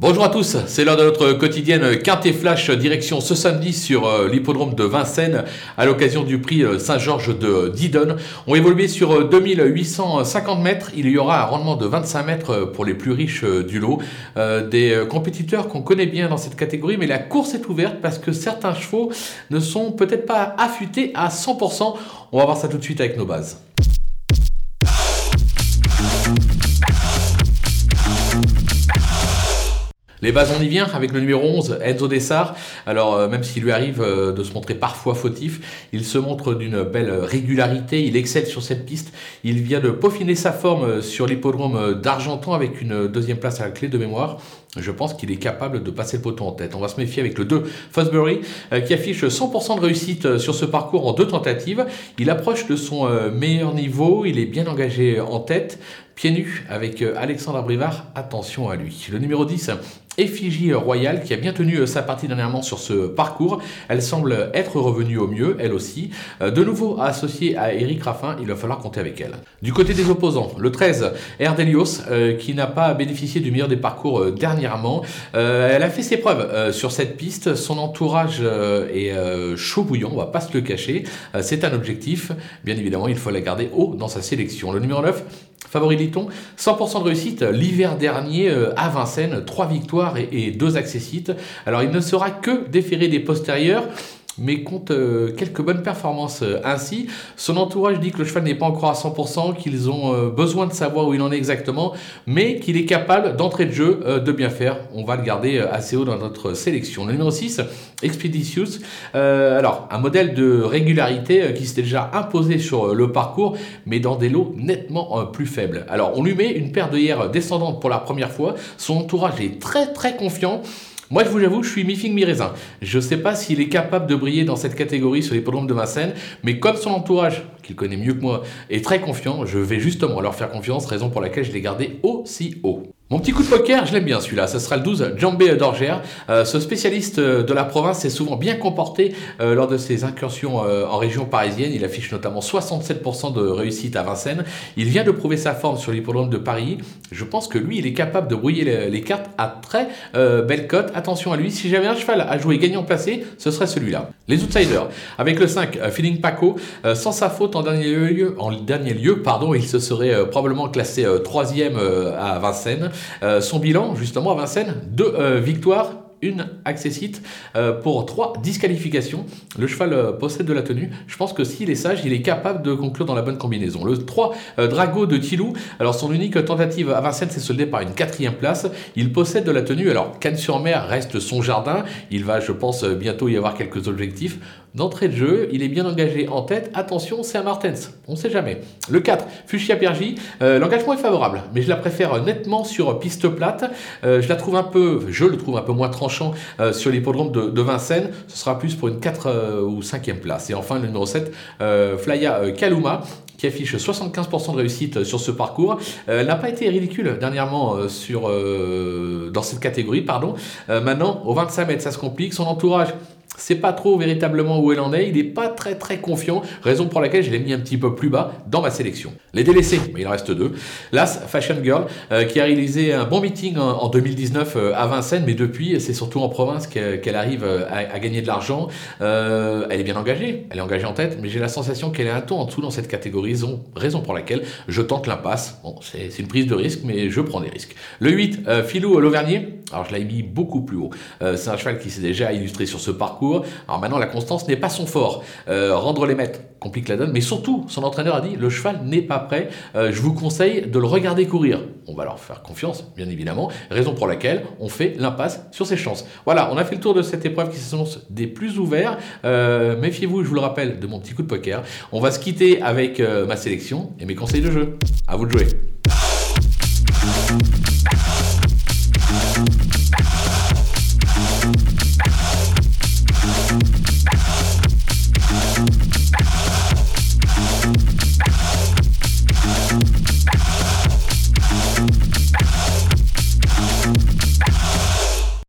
Bonjour à tous, c'est l'heure de notre quotidienne Quintet Flash direction ce samedi sur euh, l'hippodrome de Vincennes à l'occasion du prix euh, Saint-Georges de Didon. On évolué sur 2850 euh, mètres, il y aura un rendement de 25 mètres pour les plus riches du lot. Des compétiteurs qu'on connaît bien dans cette catégorie, mais la course est ouverte parce que certains chevaux ne sont peut-être pas affûtés à 100%. On va voir ça tout de suite avec nos bases. Les bases, on y vient avec le numéro 11, Enzo Dessart. Alors, euh, même s'il lui arrive euh, de se montrer parfois fautif, il se montre d'une belle régularité. Il excelle sur cette piste. Il vient de peaufiner sa forme euh, sur l'hippodrome d'Argenton avec une deuxième place à la clé de mémoire. Je pense qu'il est capable de passer le poteau en tête. On va se méfier avec le 2, Fosbury, qui affiche 100% de réussite sur ce parcours en deux tentatives. Il approche de son meilleur niveau. Il est bien engagé en tête pieds nus avec Alexandre Brivard. Attention à lui. Le numéro 10, Effigie Royale qui a bien tenu euh, sa partie dernièrement sur ce parcours. Elle semble être revenue au mieux, elle aussi. Euh, de nouveau associée à Eric Raffin, il va falloir compter avec elle. Du côté des opposants, le 13, Erdelios, euh, qui n'a pas bénéficié du meilleur des parcours dernièrement. elle a fait ses preuves sur cette piste. Son entourage est chaud bouillant, on va pas se le cacher. C'est un objectif. Bien évidemment, il faut la garder haut dans sa sélection. Le numéro 9, Favori Liton, 100% de réussite l'hiver dernier à Vincennes, 3 victoires et, deux accessites. Alors il ne sera que déféré des postérieurs mais compte euh, quelques bonnes performances euh, ainsi. Son entourage dit que le cheval n'est pas encore à 100%, qu'ils ont euh, besoin de savoir où il en est exactement, mais qu'il est capable d'entrée de jeu de bien faire. On va le garder assez haut dans notre sélection. Le numéro 6, Expeditious. alors, un modèle de régularité qui s'était déjà imposé sur le parcours, mais dans des lots nettement plus faibles. Alors, on lui met une paire de hier descendante pour la première fois. Son entourage est très très confiant. Moi, je vous avoue, je suis mi-figue, mi-raisin. Je ne sais pas s'il est capable de briller dans cette catégorie sur les podiums de Vincennes, mais comme son entourage, qu'il connaît mieux que moi, est très confiant, je vais justement leur faire confiance, raison pour laquelle je l'ai gardé aussi haut. Mon petit coup de poker, je l'aime bien celui-là. Ce sera le 12, Jambé d'Orgère. Euh, ce spécialiste euh, de la province s'est souvent bien comporté euh, lors de ses incursions en région parisienne. Il affiche notamment 67% de réussite à Vincennes. Il vient de prouver sa forme sur l'hippodrome de Paris. Je pense que lui, il est capable de brouiller les, cartes à très belle cote. Attention à lui. Si j'avais un cheval à jouer gagnant placé, ce serait celui-là. Les outsiders. Avec le 5, Feeling Paco. sans sa faute en dernier lieu, en dernier lieu pardon, il se serait probablement classé troisième à Vincennes. Euh, son bilan, justement, à Vincennes, deux euh, victoires une accessite euh, pour trois disqualifications. Le cheval possède de la tenue. Je pense que s'il est sage, il est capable de conclure dans la bonne combinaison. Le 3, Drago de Tilou. Alors son unique tentative à Vincennes s'est soldée par une quatrième place. Il possède de la tenue. Alors Cannes-sur-Mer reste son jardin. Il va, je pense, bientôt y avoir quelques objectifs. D'entrée de jeu, il est bien engagé en tête. Attention, c'est un Martens. On ne sait jamais. Le 4, Fuchsia Piergi. Euh, l'engagement est favorable, mais je la préfère nettement sur piste plate. Euh, je la trouve un peu, je le trouve un peu moins tranchant euh, sur l'hippodrome de, de, Vincennes. Ce sera plus pour une 4 ou 5e place. Et enfin, le numéro 7, Flya Kaluma qui affiche 75% de réussite sur ce parcours. Elle n'a pas été ridicule dernièrement sur, dans cette catégorie. pardon. maintenant, au 25 mètres, ça se complique. Son entourage c'est pas trop véritablement où elle en est. Il n'est pas très très confiant, raison pour laquelle je l'ai mis un petit peu plus bas dans ma sélection. Les délaissés, mais il en reste deux. Las Fashion Girl, euh, qui a réalisé un bon meeting en, 2019 euh, à Vincennes, mais depuis, c'est surtout en province qu'elle arrive euh, à, gagner de l'argent. elle est bien engagée, elle est engagée en tête, mais j'ai la sensation qu'elle est un ton en dessous dans cette catégorie, raison pour laquelle je tente l'impasse. Bon, c'est une prise de risque, mais je prends des risques. Le 8, Philou Lauvernier, alors je l'ai mis beaucoup plus haut. c'est un cheval qui s'est déjà illustré sur ce parcours alors maintenant, la constance n'est pas son fort. Euh, rendre les maîtres complique la donne, mais surtout, son entraîneur a dit le cheval n'est pas prêt. Euh, je vous conseille de le regarder courir. On va leur faire confiance, bien évidemment. Raison pour laquelle on fait l'impasse sur ses chances. Voilà, on a fait le tour de cette épreuve qui s'annonce des plus ouverts. Euh, méfiez-vous, je vous le rappelle, de mon petit coup de poker. On va se quitter avec ma sélection et mes conseils de jeu. À vous de jouer.